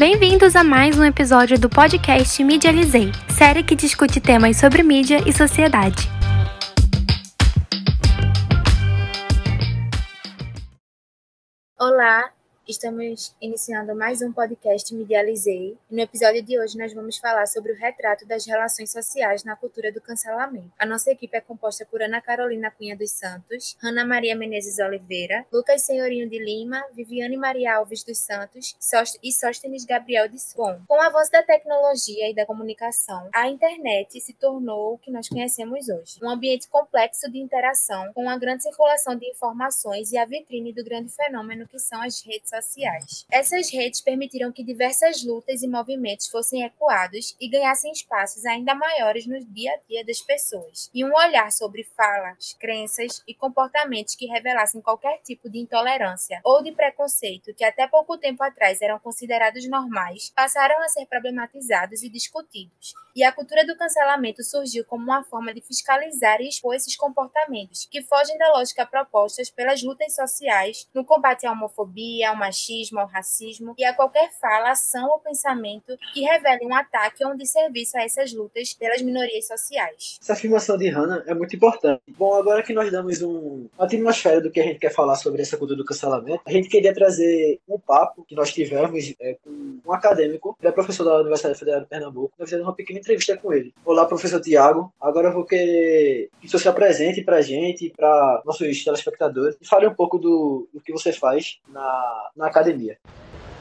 Bem-vindos a mais um episódio do podcast Medializei, série que discute temas sobre mídia e sociedade. Olá, Estamos iniciando mais um podcast Medializei. No episódio de hoje, nós vamos falar sobre o retrato das relações sociais na cultura do cancelamento. A nossa equipe é composta por Ana Carolina Cunha dos Santos, Ana Maria Menezes Oliveira, Lucas Senhorinho de Lima, Viviane Maria Alves dos Santos e Sóstenes Gabriel de Bom, com o avanço da tecnologia e da comunicação, a internet se tornou o que nós conhecemos hoje. Um ambiente complexo de interação, com uma grande circulação de informações e a vitrine do grande fenômeno que são as redes sociais sociais. Essas redes permitiram que diversas lutas e movimentos fossem ecoados e ganhassem espaços ainda maiores no dia a dia das pessoas, e um olhar sobre falas, crenças e comportamentos que revelassem qualquer tipo de intolerância ou de preconceito que até pouco tempo atrás eram considerados normais, passaram a ser problematizados e discutidos. E a cultura do cancelamento surgiu como uma forma de fiscalizar e expor esses comportamentos que fogem da lógica propostas pelas lutas sociais no combate à homofobia, ao machismo, ao racismo e a qualquer fala, ação ou pensamento que revele um ataque ou um desserviço a essas lutas pelas minorias sociais. Essa afirmação de Hannah é muito importante. Bom, agora que nós damos um, uma atmosfera do que a gente quer falar sobre essa cultura do cancelamento, a gente queria trazer um papo que nós tivemos é, com um acadêmico, ele é professor da Universidade Federal de Pernambuco. Nós fizemos uma pequena entrevista com ele. Olá, professor Tiago. Agora eu vou querer que você se apresente para a gente, para nossos telespectadores, e fale um pouco do, do que você faz na, na academia.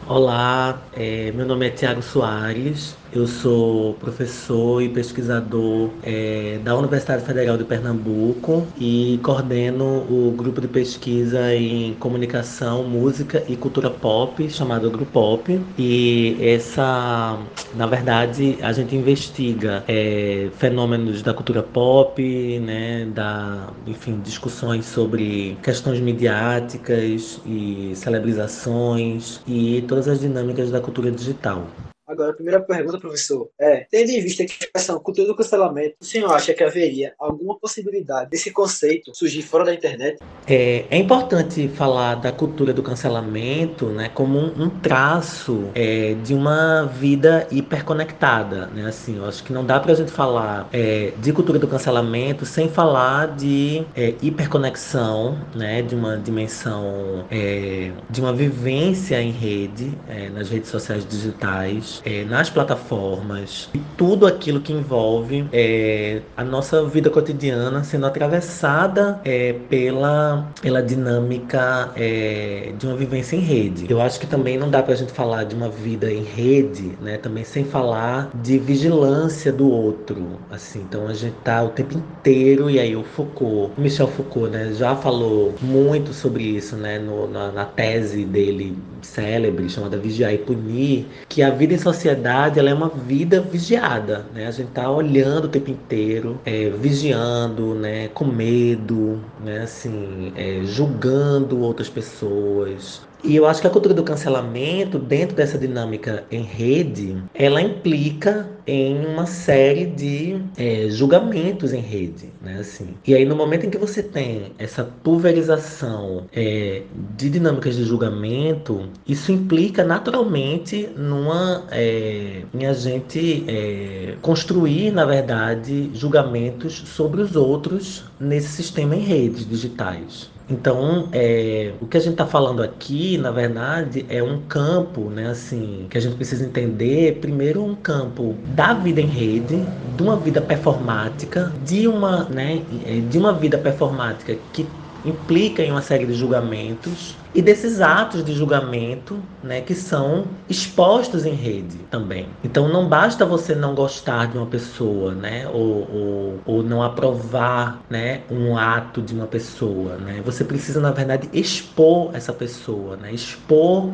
Olá, é, meu nome é Tiago Soares, eu sou professor e pesquisador é, da Universidade Federal de Pernambuco e coordeno o grupo de pesquisa em comunicação, música e cultura pop, chamado Grupo Pop. E essa, na verdade, a gente investiga é, fenômenos da cultura pop, né, da, enfim, discussões sobre questões midiáticas e celebrizações e todas as dinâmicas da cultura digital. Agora, a primeira pergunta, professor, é: tendo em vista a expressão cultura do cancelamento, o senhor acha que haveria alguma possibilidade desse conceito surgir fora da internet? É, é importante falar da cultura do cancelamento né, como um, um traço é, de uma vida hiperconectada. Né? Assim, eu acho que não dá para a gente falar é, de cultura do cancelamento sem falar de é, hiperconexão, né, de uma dimensão, é, de uma vivência em rede, é, nas redes sociais digitais é, nas plataformas e tudo aquilo que envolve é, a nossa vida cotidiana sendo atravessada é, pela, pela dinâmica é, de uma vivência em rede. Eu acho que também não dá para a gente falar de uma vida em rede, né? Também sem falar de vigilância do outro, assim. Então a gente tá o tempo inteiro e aí o Foucault, Michel Foucault, né? Já falou muito sobre isso, né? No, na, na tese dele célebre chamada Vigiar e Punir, que a vida em sociedade ela é uma vida vigiada, né? A gente tá olhando o tempo inteiro, é, vigiando, né? Com medo, né? Assim, é, julgando outras pessoas, e eu acho que a cultura do cancelamento, dentro dessa dinâmica em rede, ela implica em uma série de é, julgamentos em rede, né? Assim. E aí, no momento em que você tem essa pulverização é, de dinâmicas de julgamento, isso implica naturalmente numa é, em a gente é, construir, na verdade, julgamentos sobre os outros nesse sistema em redes digitais. Então, é, o que a gente está falando aqui, na verdade, é um campo, né, assim, que a gente precisa entender. Primeiro, um campo da vida em rede, de uma vida performática, de uma, né, de uma vida performática que implica em uma série de julgamentos e desses atos de julgamento, né, que são expostos em rede também. Então não basta você não gostar de uma pessoa, né, ou, ou, ou não aprovar, né, um ato de uma pessoa, né. Você precisa na verdade expor essa pessoa, né, expor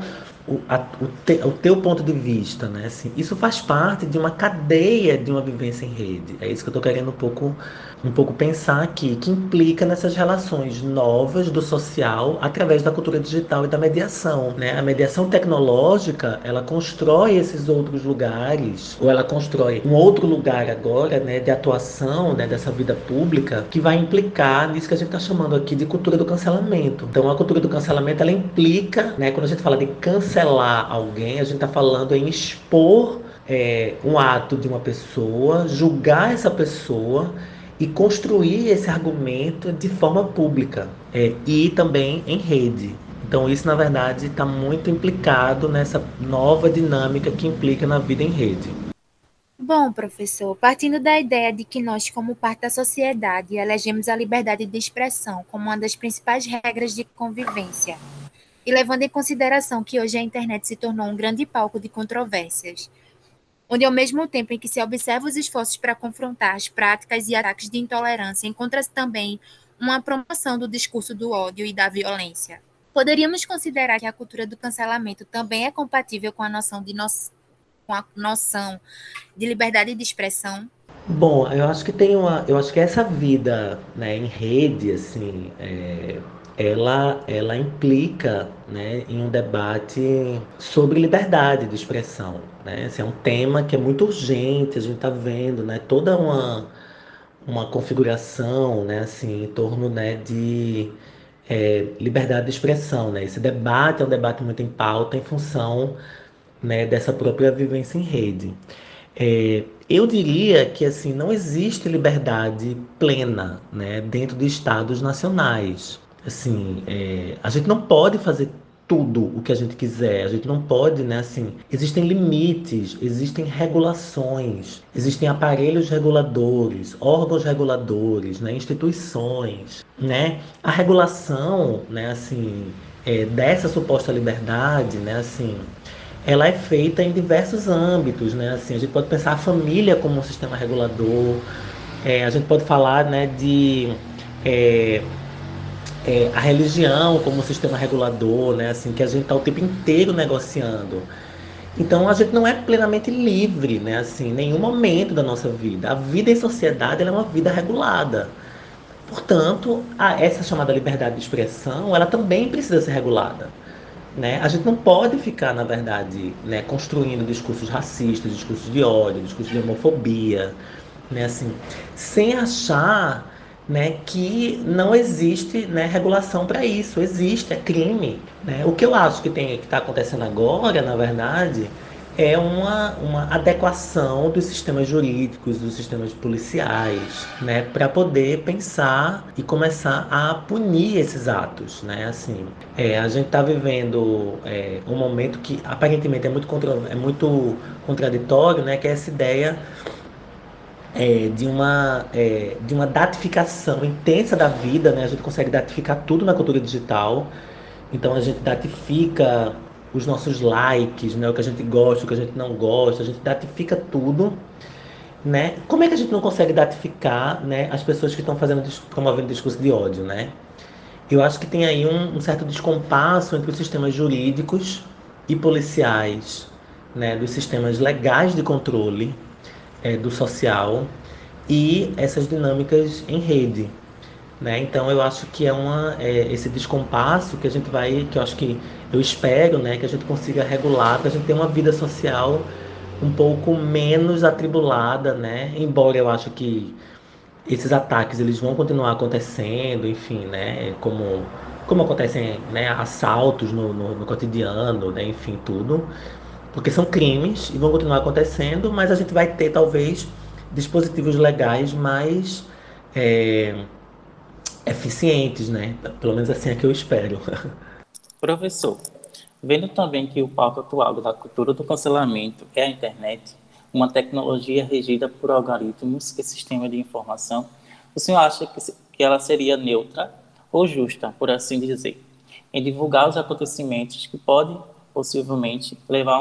o, a, o, te, o, teu ponto de vista, né? Assim, isso faz parte de uma cadeia de uma vivência em rede. É isso que eu estou querendo um pouco, um pouco pensar aqui, que implica nessas relações novas do social através da cultura digital e da mediação, né? A mediação tecnológica, ela constrói esses outros lugares, ou ela constrói um outro lugar agora, né, de atuação, né, dessa vida pública, que vai implicar nisso que a gente está chamando aqui de cultura do cancelamento. Então, a cultura do cancelamento, ela implica, né, quando a gente fala de cancelar alguém, a gente está falando em expor é, um ato de uma pessoa, julgar essa pessoa e construir esse argumento de forma pública é, e também em rede. Então, isso, na verdade, está muito implicado nessa nova dinâmica que implica na vida em rede. Bom, professor, partindo da ideia de que nós, como parte da sociedade, elegemos a liberdade de expressão como uma das principais regras de convivência, e levando em consideração que hoje a internet se tornou um grande palco de controvérsias, onde, ao mesmo tempo em que se observa os esforços para confrontar as práticas e ataques de intolerância, encontra-se também uma promoção do discurso do ódio e da violência. Poderíamos considerar que a cultura do cancelamento também é compatível com a noção de, no... com a noção de liberdade de expressão? Bom, eu acho que tem uma, eu acho que essa vida, né, em rede, assim, é, ela, ela implica né, em um debate sobre liberdade de expressão. Né? Esse é um tema que é muito urgente, a gente está vendo né, toda uma, uma configuração né, assim, em torno né, de é, liberdade de expressão. Né? Esse debate é um debate muito em pauta em função né, dessa própria vivência em rede. É, eu diria que assim não existe liberdade plena né, dentro de estados nacionais assim, é, a gente não pode fazer tudo o que a gente quiser. A gente não pode, né? Assim, existem limites, existem regulações, existem aparelhos reguladores, órgãos reguladores, né? Instituições, né? A regulação, né? Assim, é, dessa suposta liberdade, né? Assim, ela é feita em diversos âmbitos, né? Assim, a gente pode pensar a família como um sistema regulador. É, a gente pode falar, né? De é, é, a religião como sistema regulador, né? Assim, que a gente está o tempo inteiro negociando. Então a gente não é plenamente livre, né? Assim, em nenhum momento da nossa vida. A vida em sociedade é uma vida regulada. Portanto, a, essa chamada liberdade de expressão, ela também precisa ser regulada. Né? A gente não pode ficar, na verdade, né, construindo discursos racistas, discursos de ódio, discursos de homofobia, né, assim, sem achar né, que não existe né, regulação para isso. Existe, é crime. Né? O que eu acho que está acontecendo agora, na verdade, é uma, uma adequação dos sistemas jurídicos, dos sistemas policiais, né, para poder pensar e começar a punir esses atos, né, assim. É, a gente está vivendo é, um momento que aparentemente é muito, contra, é muito contraditório, né, que é essa ideia é, de, uma, é, de uma datificação intensa da vida, né? A gente consegue datificar tudo na cultura digital. Então a gente datifica os nossos likes, né? O que a gente gosta, o que a gente não gosta, a gente datifica tudo, né? Como é que a gente não consegue datificar, né? As pessoas que estão fazendo promovendo discurso de ódio, né? Eu acho que tem aí um, um certo descompasso entre os sistemas jurídicos e policiais, né? Dos sistemas legais de controle é, do social e essas dinâmicas em rede. Né? Então eu acho que é uma é, esse descompasso que a gente vai, que eu acho que eu espero, né, que a gente consiga regular para a gente ter uma vida social um pouco menos atribulada, né? Embora eu acho que esses ataques eles vão continuar acontecendo, enfim, né? Como como acontecem, né? Assaltos no, no, no cotidiano, né? Enfim, tudo porque são crimes e vão continuar acontecendo, mas a gente vai ter talvez dispositivos legais mais é, eficientes, né? Pelo menos assim é que eu espero. Professor, vendo também que o palco atual da cultura do cancelamento é a internet, uma tecnologia regida por algoritmos e sistema de informação, o senhor acha que, que ela seria neutra ou justa, por assim dizer, em divulgar os acontecimentos que podem possivelmente levar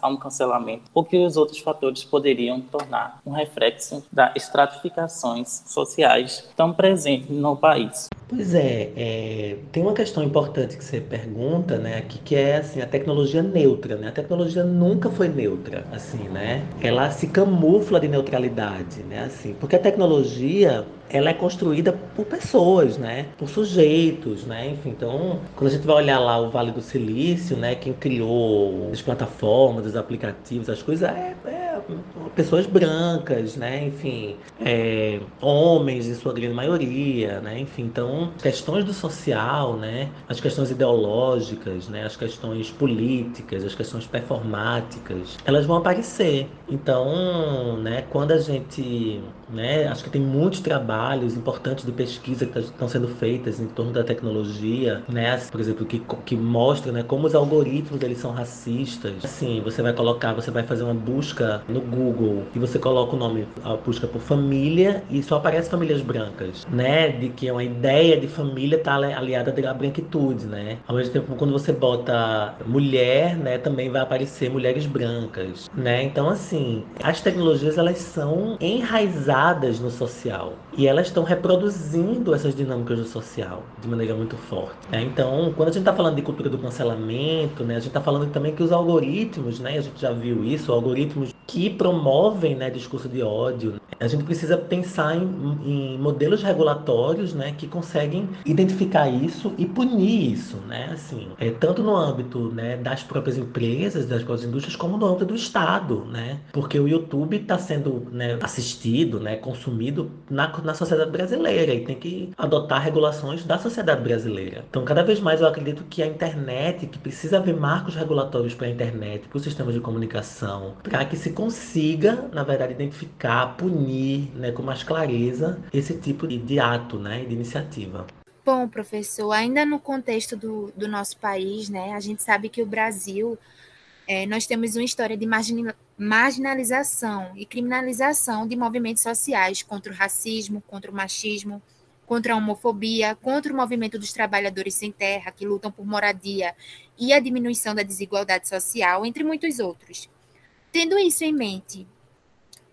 a um cancelamento, o que os outros fatores poderiam tornar um reflexo das estratificações sociais tão presentes no país. Pois é, é, tem uma questão importante que você pergunta, né, aqui, que é assim, a tecnologia neutra, né? A tecnologia nunca foi neutra, assim, né? Ela se camufla de neutralidade, né, assim, porque a tecnologia ela é construída por pessoas, né? Por sujeitos, né? Enfim, então, quando a gente vai olhar lá o Vale do Silício, né? Quem criou as plataformas, os aplicativos, as coisas, é, é pessoas brancas, né? Enfim, é, homens em sua grande maioria, né? Enfim, então questões do social, né? As questões ideológicas, né? As questões políticas, as questões performáticas, elas vão aparecer. Então, né? Quando a gente, né? Acho que tem muitos trabalhos importantes de pesquisa que estão sendo feitas em torno da tecnologia, né? Por exemplo, que que mostra, né? Como os algoritmos eles são racistas. Assim, você vai colocar, você vai fazer uma busca no Google e você coloca o nome, a busca por família e só aparece famílias brancas, né? De que é uma ideia de família tá aliada à branquitude, né? Ao mesmo tempo, quando você bota mulher, né? Também vai aparecer mulheres brancas, né? Então, assim, as tecnologias elas são enraizadas no social e elas estão reproduzindo essas dinâmicas do social de maneira muito forte. Né? Então, quando a gente está falando de cultura do cancelamento, né? A gente está falando também que os algoritmos, né? A gente já viu isso, algoritmos que promovem né, discurso de ódio. A gente precisa pensar em, em, modelos regulatórios né, que conseguem identificar isso e punir isso, né? Assim, é, tanto no âmbito né, das próprias empresas, das próprias indústrias, como no âmbito do Estado, né? Porque o YouTube está sendo né, assistido, né, consumido na, na sociedade brasileira e tem que adotar regulações da sociedade brasileira. Então, cada vez mais eu acredito que a internet, que precisa haver marcos regulatórios para a internet, para os sistemas de comunicação, para que se consiga, na verdade, identificar, punir né, com mais clareza esse tipo de, de ato, né, de iniciativa. Bom, professor, ainda no contexto do, do nosso país, né, a gente sabe que o Brasil, é, nós temos uma história de marginalização e criminalização de movimentos sociais contra o racismo, contra o machismo, contra a homofobia, contra o movimento dos trabalhadores sem terra, que lutam por moradia e a diminuição da desigualdade social, entre muitos outros. Tendo isso em mente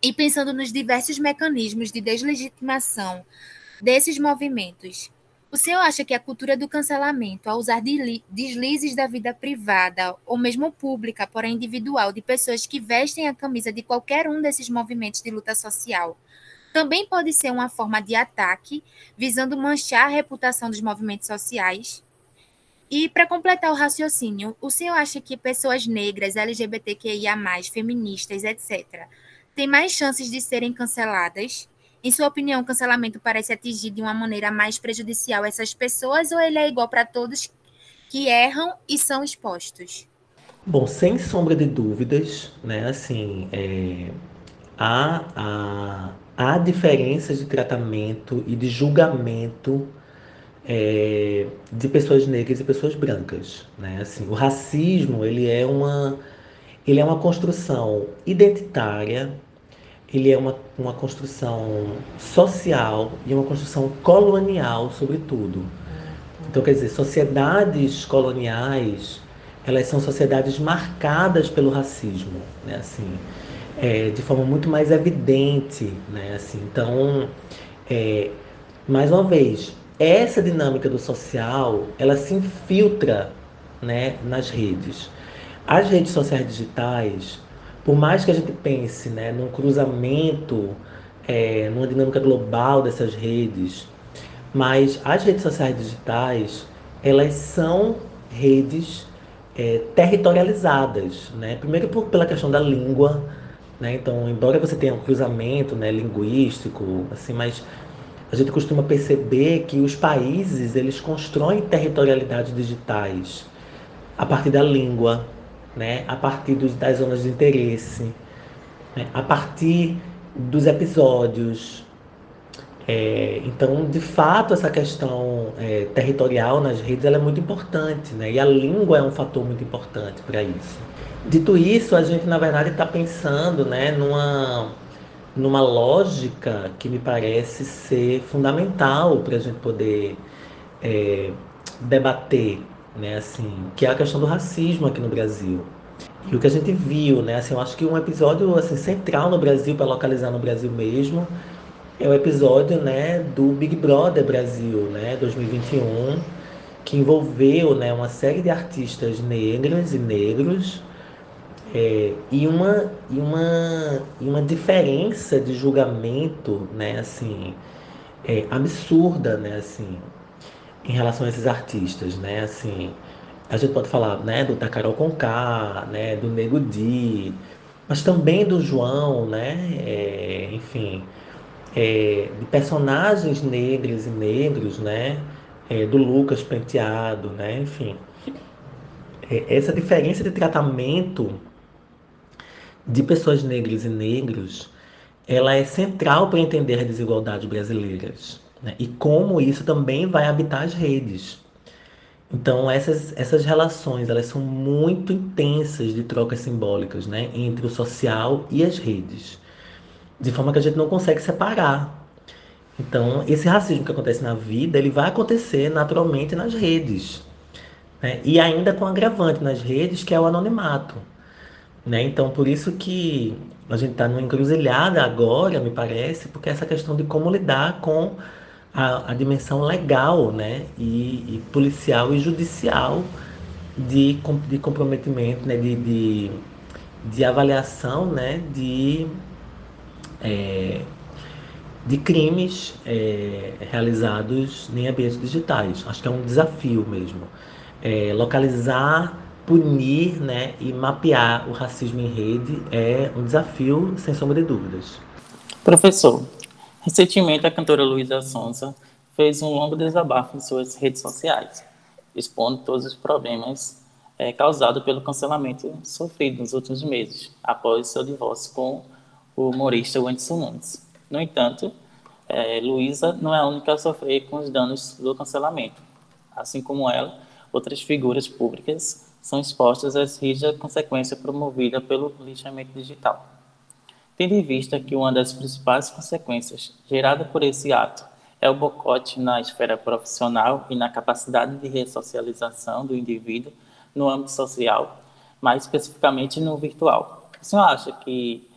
e pensando nos diversos mecanismos de deslegitimação desses movimentos, o senhor acha que a cultura do cancelamento, ao usar deslizes da vida privada ou mesmo pública, porém individual, de pessoas que vestem a camisa de qualquer um desses movimentos de luta social, também pode ser uma forma de ataque visando manchar a reputação dos movimentos sociais. E para completar o raciocínio, o senhor acha que pessoas negras, LGBTQIA, feministas, etc., têm mais chances de serem canceladas? Em sua opinião, o cancelamento parece atingir de uma maneira mais prejudicial essas pessoas ou ele é igual para todos que erram e são expostos? Bom, sem sombra de dúvidas, né? Assim, é, há, há, há diferenças de tratamento e de julgamento é, de pessoas negras e pessoas brancas, né? Assim, o racismo ele é uma ele é uma construção identitária, ele é uma, uma construção social e uma construção colonial, sobretudo. Então, quer dizer, sociedades coloniais, elas são sociedades marcadas pelo racismo, né? Assim, é, de forma muito mais evidente, né? Assim, então, é, mais uma vez, essa dinâmica do social, ela se infiltra, né, nas redes. As redes sociais digitais, por mais que a gente pense, né, num cruzamento, é, numa dinâmica global dessas redes, mas as redes sociais digitais, elas são redes é, territorializadas, né? Primeiro por, pela questão da língua, né? Então, embora você tenha um cruzamento né, linguístico, assim, mas a gente costuma perceber que os países eles constroem territorialidades digitais a partir da língua, né? a partir dos, das zonas de interesse, né? a partir dos episódios. É, então, de fato, essa questão é, territorial nas redes é muito importante, né? e a língua é um fator muito importante para isso. Dito isso, a gente na verdade está pensando né, numa, numa lógica que me parece ser fundamental para a gente poder é, debater, né, assim, que é a questão do racismo aqui no Brasil. E o que a gente viu, né, assim, eu acho que um episódio assim, central no Brasil, para localizar no Brasil mesmo, é o episódio né, do Big Brother Brasil, né, 2021, que envolveu né, uma série de artistas negras e negros é, e, uma, e, uma, e uma diferença de julgamento, né, assim, é, absurda, né, assim, em relação a esses artistas, né, assim, a gente pode falar, né, do Tacarol Conká, né, do Nego Di, mas também do João, né? É, enfim, é, de personagens negros e negros, né? É, do Lucas Penteado, né? Enfim, é, essa diferença de tratamento de pessoas negras e negros, ela é central para entender as desigualdades brasileiras né? e como isso também vai habitar as redes. Então essas, essas relações elas são muito intensas de trocas simbólicas né? entre o social e as redes, de forma que a gente não consegue separar. Então esse racismo que acontece na vida ele vai acontecer naturalmente nas redes né? e ainda com agravante nas redes que é o anonimato. Né? Então, por isso que a gente está numa encruzilhada agora, me parece, porque essa questão de como lidar com a, a dimensão legal né? E, e, policial e judicial de, de comprometimento, né? de, de, de avaliação né? de, é, de crimes é, realizados em ambientes digitais. Acho que é um desafio mesmo. É, localizar punir né, e mapear o racismo em rede é um desafio, sem sombra de dúvidas. Professor, recentemente a cantora Luísa Sonza fez um longo desabafo em suas redes sociais, expondo todos os problemas é, causados pelo cancelamento sofrido nos últimos meses, após seu divórcio com o humorista Wendson Nunes. No entanto, é, Luísa não é a única a sofrer com os danos do cancelamento. Assim como ela, outras figuras públicas são expostas às rígidas consequências promovidas pelo lixamento digital. Tendo em vista que uma das principais consequências gerada por esse ato é o boicote na esfera profissional e na capacidade de ressocialização do indivíduo no âmbito social, mais especificamente no virtual. O senhor acha que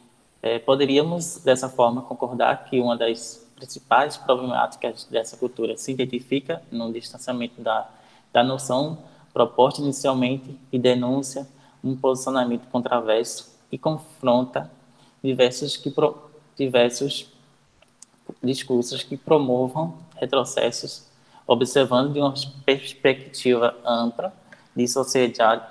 é, poderíamos, dessa forma, concordar que uma das principais problemáticas dessa cultura se identifica no distanciamento da, da noção proposta inicialmente e denúncia um posicionamento controverso e confronta diversos, que pro, diversos discursos que promovam retrocessos, observando de uma perspectiva ampla de sociedade,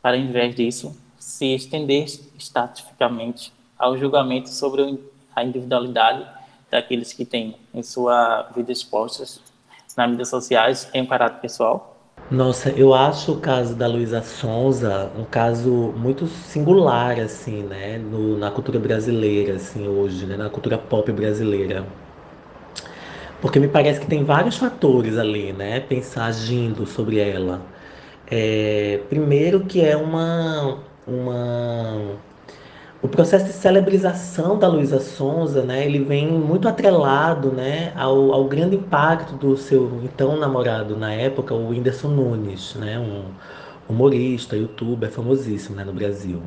para, em vez disso, se estender estatificamente ao julgamento sobre a individualidade daqueles que têm em sua vida expostas nas mídias sociais em um caráter pessoal? Nossa, eu acho o caso da Luísa Sonza um caso muito singular, assim, né, no, na cultura brasileira, assim, hoje, né, na cultura pop brasileira. Porque me parece que tem vários fatores ali, né, pensar agindo sobre ela. É, primeiro que é uma, uma o processo de celebrização da Luísa Sonza, né, ele vem muito atrelado, né, ao, ao, grande impacto do seu então namorado na época, o Whindersson Nunes, né, um humorista, youtuber famosíssimo, né, no Brasil.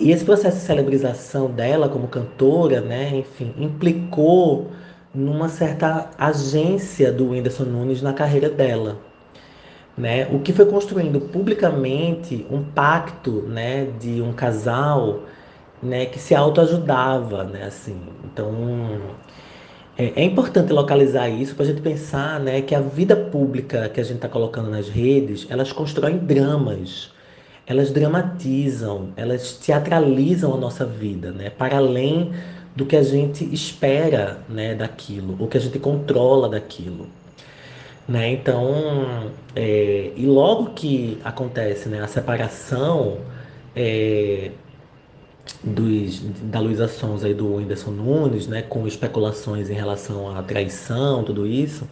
E esse processo de celebrização dela como cantora, né, enfim, implicou numa certa agência do Whindersson Nunes na carreira dela, né? O que foi construindo publicamente um pacto, né, de um casal, né, que se autoajudava, né, assim. Então, é, é importante localizar isso para a gente pensar, né, que a vida pública que a gente está colocando nas redes, elas constroem dramas, elas dramatizam, elas teatralizam a nossa vida, né, para além do que a gente espera, né, daquilo, ou que a gente controla daquilo. Né? Então, é, e logo que acontece né, a separação é, dos, da Luísa Sonza e do Whindersson Nunes, né, com especulações em relação à traição, tudo isso,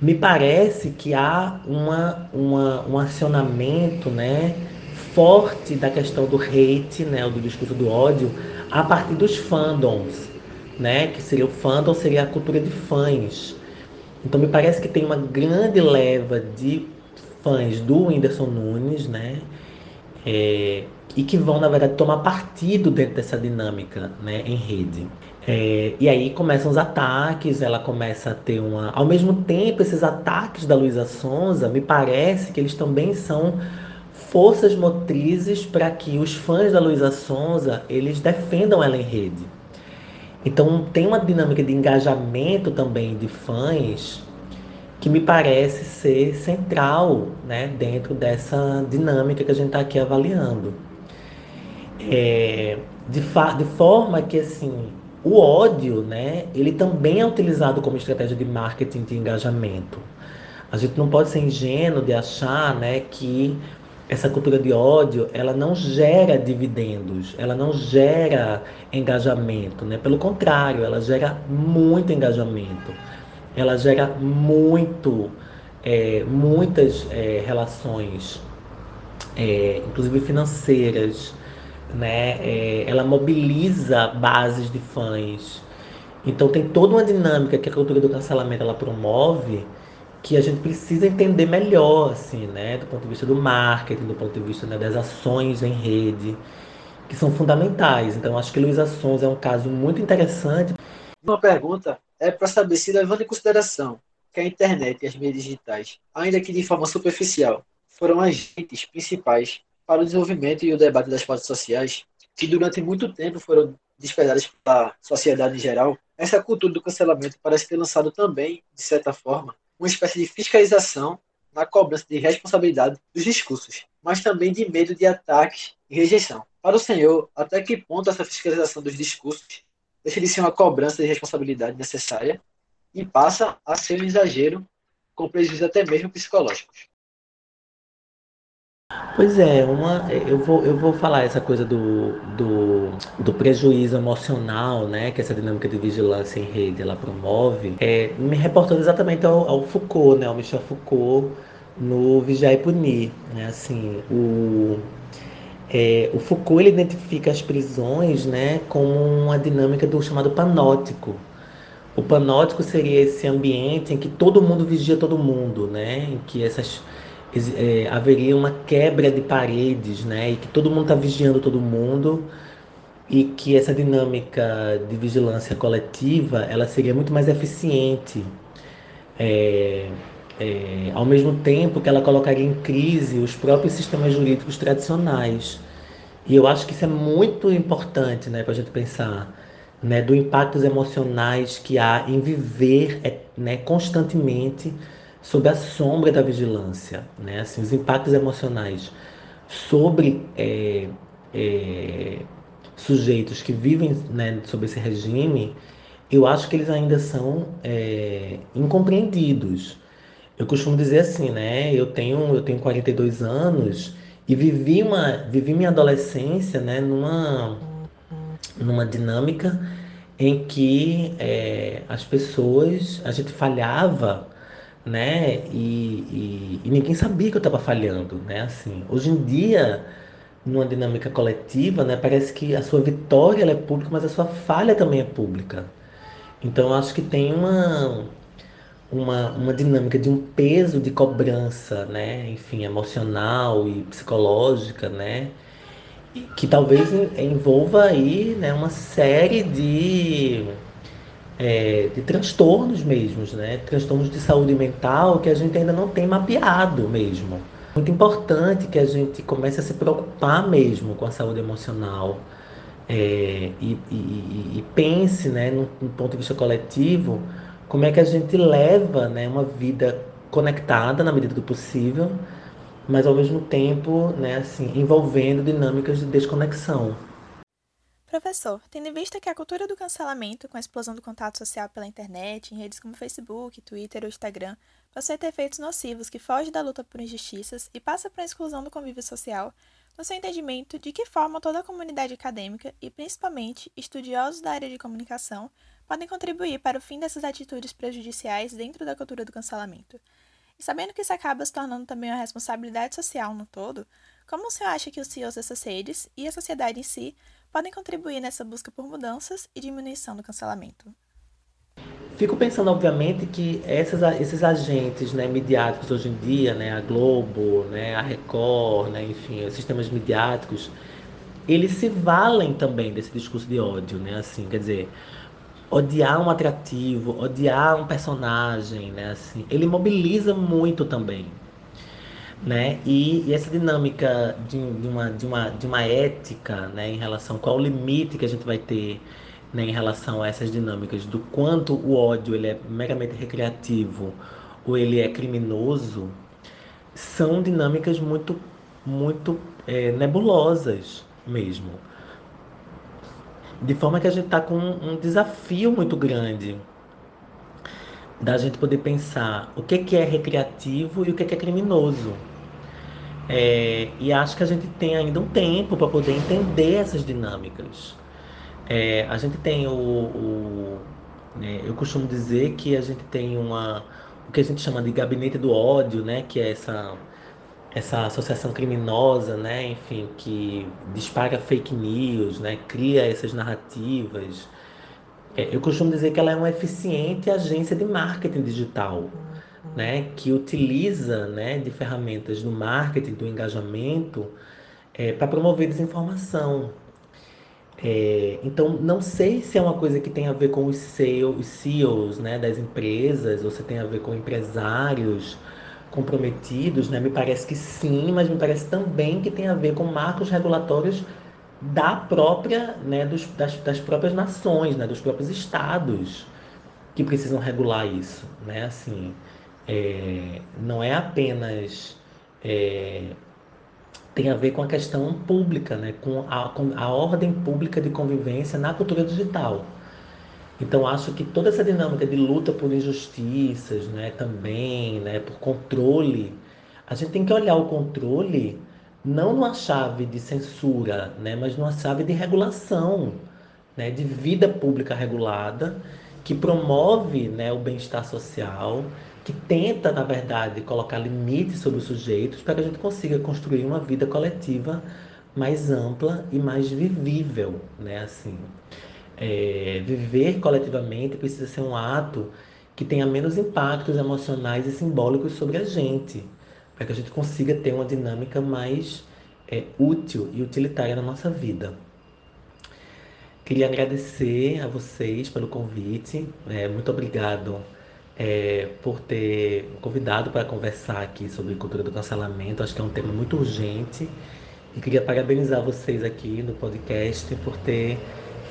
me parece que há uma, uma, um acionamento né, forte da questão do hate, né, do discurso do ódio, a partir dos fandoms, né, que seria o fandom, seria a cultura de fãs. Então me parece que tem uma grande leva de fãs do Whindersson Nunes, né? É, e que vão, na verdade, tomar partido dentro dessa dinâmica né, em rede. É, e aí começam os ataques, ela começa a ter uma. Ao mesmo tempo, esses ataques da Luísa Sonza, me parece que eles também são forças motrizes para que os fãs da Luísa Sonza eles defendam ela em rede. Então tem uma dinâmica de engajamento também de fãs que me parece ser central né, dentro dessa dinâmica que a gente está aqui avaliando. É, de, de forma que assim o ódio, né, ele também é utilizado como estratégia de marketing de engajamento. A gente não pode ser ingênuo de achar, né, que essa cultura de ódio, ela não gera dividendos, ela não gera engajamento, né? Pelo contrário, ela gera muito engajamento, ela gera muito, é, muitas é, relações, é, inclusive financeiras, né? É, ela mobiliza bases de fãs. Então tem toda uma dinâmica que a cultura do cancelamento ela promove que a gente precisa entender melhor, assim, né? Do ponto de vista do marketing, do ponto de vista né, das ações em rede, que são fundamentais. Então acho que Luiz Sons é um caso muito interessante. Uma pergunta é para saber se levando em consideração que a internet e as mídias digitais, ainda que de forma superficial, foram agentes principais para o desenvolvimento e o debate das pautas sociais, que durante muito tempo foram desprezadas pela sociedade em geral, essa cultura do cancelamento parece ter lançado também, de certa forma, uma espécie de fiscalização na cobrança de responsabilidade dos discursos, mas também de medo de ataques e rejeição. Para o senhor, até que ponto essa fiscalização dos discursos deixa de ser uma cobrança de responsabilidade necessária e passa a ser um exagero com prejuízos até mesmo psicológicos? Pois é, uma, eu, vou, eu vou falar essa coisa do, do, do prejuízo emocional, né, que essa dinâmica de vigilância em rede ela promove, é, me reportando exatamente ao, ao Foucault, né, ao Michel Foucault, no Vigiar e Punir. Né, assim, o, é, o Foucault ele identifica as prisões né, como uma dinâmica do chamado panótico. O panótico seria esse ambiente em que todo mundo vigia todo mundo, né, em que essas é, haveria uma quebra de paredes, né? E que todo mundo está vigiando todo mundo e que essa dinâmica de vigilância coletiva ela seria muito mais eficiente, é, é, ao mesmo tempo que ela colocaria em crise os próprios sistemas jurídicos tradicionais. E eu acho que isso é muito importante, né, para a gente pensar, né, do impactos emocionais que há em viver, é, né, constantemente sob a sombra da vigilância, né? Assim, os impactos emocionais sobre é, é, sujeitos que vivem né, sob esse regime, eu acho que eles ainda são é, incompreendidos. Eu costumo dizer assim, né? Eu tenho eu tenho 42 anos e vivi uma vivi minha adolescência, né? Numa numa dinâmica em que é, as pessoas a gente falhava né? E, e, e ninguém sabia que eu estava falhando, né? Assim, hoje em dia, numa dinâmica coletiva, né? Parece que a sua vitória é pública, mas a sua falha também é pública. Então, eu acho que tem uma uma, uma dinâmica de um peso de cobrança, né? Enfim, emocional e psicológica, né? Que talvez envolva aí, né? Uma série de é, de transtornos mesmos, né? Transtornos de saúde mental que a gente ainda não tem mapeado mesmo. Muito importante que a gente comece a se preocupar mesmo com a saúde emocional é, e, e, e, pense, né, no, ponto de vista coletivo, como é que a gente leva, né, uma vida conectada na medida do possível, mas ao mesmo tempo, né, assim, envolvendo dinâmicas de desconexão. Professor, tendo em vista que a cultura do cancelamento, com a explosão do contato social pela internet, em redes como Facebook, Twitter ou Instagram, possui ter efeitos nocivos que fogem da luta por injustiças e passa para a exclusão do convívio social, no seu entendimento, de que forma toda a comunidade acadêmica e, principalmente, estudiosos da área de comunicação podem contribuir para o fim dessas atitudes prejudiciais dentro da cultura do cancelamento? E sabendo que isso acaba se tornando também uma responsabilidade social no todo, como o senhor acha que os CEOs dessas redes e a sociedade em si podem contribuir nessa busca por mudanças e diminuição do cancelamento? Fico pensando, obviamente, que essas, esses agentes né, midiáticos hoje em dia, né, a Globo, né, a Record, né, enfim, os sistemas midiáticos, eles se valem também desse discurso de ódio, né? Assim, quer dizer, odiar um atrativo, odiar um personagem, né? Assim, ele mobiliza muito também, né? E, e essa dinâmica de, de, uma, de, uma, de uma ética, né, em relação qual o limite que a gente vai ter, né, em relação a essas dinâmicas do quanto o ódio ele é meramente recreativo ou ele é criminoso, são dinâmicas muito, muito é, nebulosas, mesmo. De forma que a gente está com um desafio muito grande da gente poder pensar o que, que é recreativo e o que, que é criminoso. É, e acho que a gente tem ainda um tempo para poder entender essas dinâmicas. É, a gente tem o, o né, eu costumo dizer que a gente tem uma o que a gente chama de gabinete do ódio, né, que é essa essa associação criminosa, né, enfim, que dispara fake news, né, cria essas narrativas. É, eu costumo dizer que ela é uma eficiente agência de marketing digital, né, que utiliza, né, de ferramentas do marketing, do engajamento, é, para promover desinformação. É, então, não sei se é uma coisa que tem a ver com os CEOs, né, das empresas, ou se tem a ver com empresários, comprometidos, né? Me parece que sim, mas me parece também que tem a ver com marcos regulatórios da própria, né, dos, das, das próprias nações, né, dos próprios estados que precisam regular isso, né? Assim, é, não é apenas é, tem a ver com a questão pública, né, com a, com a ordem pública de convivência na cultura digital. Então acho que toda essa dinâmica de luta por injustiças, né, também, né, por controle, a gente tem que olhar o controle não numa chave de censura, né, mas numa chave de regulação, né, de vida pública regulada, que promove, né, o bem-estar social, que tenta, na verdade, colocar limites sobre os sujeitos para que a gente consiga construir uma vida coletiva mais ampla e mais vivível, né, assim é, viver coletivamente precisa ser um ato que tenha menos impactos emocionais e simbólicos sobre a gente, para que a gente consiga ter uma dinâmica mais é, útil e utilitária na nossa vida. Queria agradecer a vocês pelo convite, é, muito obrigado é, por ter convidado para conversar aqui sobre cultura do cancelamento. Acho que é um tema muito urgente e queria parabenizar vocês aqui no podcast por ter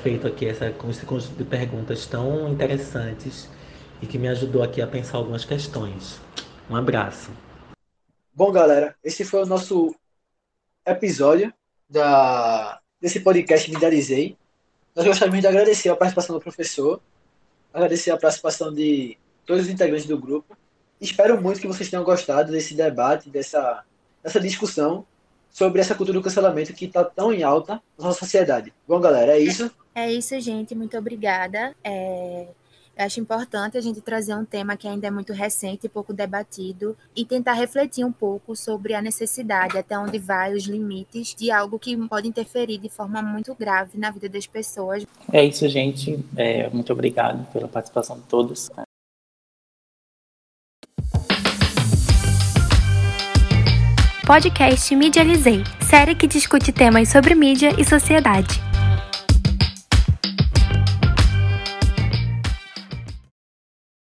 feito aqui essa, conjunto de perguntas tão interessantes e que me ajudou aqui a pensar algumas questões. Um abraço. Bom, galera, esse foi o nosso episódio da, desse podcast Idealizei. Nós gostaríamos de agradecer a participação do professor, agradecer a participação de todos os integrantes do grupo. Espero muito que vocês tenham gostado desse debate, dessa, dessa discussão sobre essa cultura do cancelamento que está tão em alta na nossa sociedade. Bom, galera, é isso. É isso, gente. Muito obrigada. É... Eu acho importante a gente trazer um tema que ainda é muito recente e pouco debatido e tentar refletir um pouco sobre a necessidade, até onde vai os limites de algo que pode interferir de forma muito grave na vida das pessoas. É isso, gente. É, muito obrigado pela participação de todos. Podcast Medializei, série que discute temas sobre mídia e sociedade.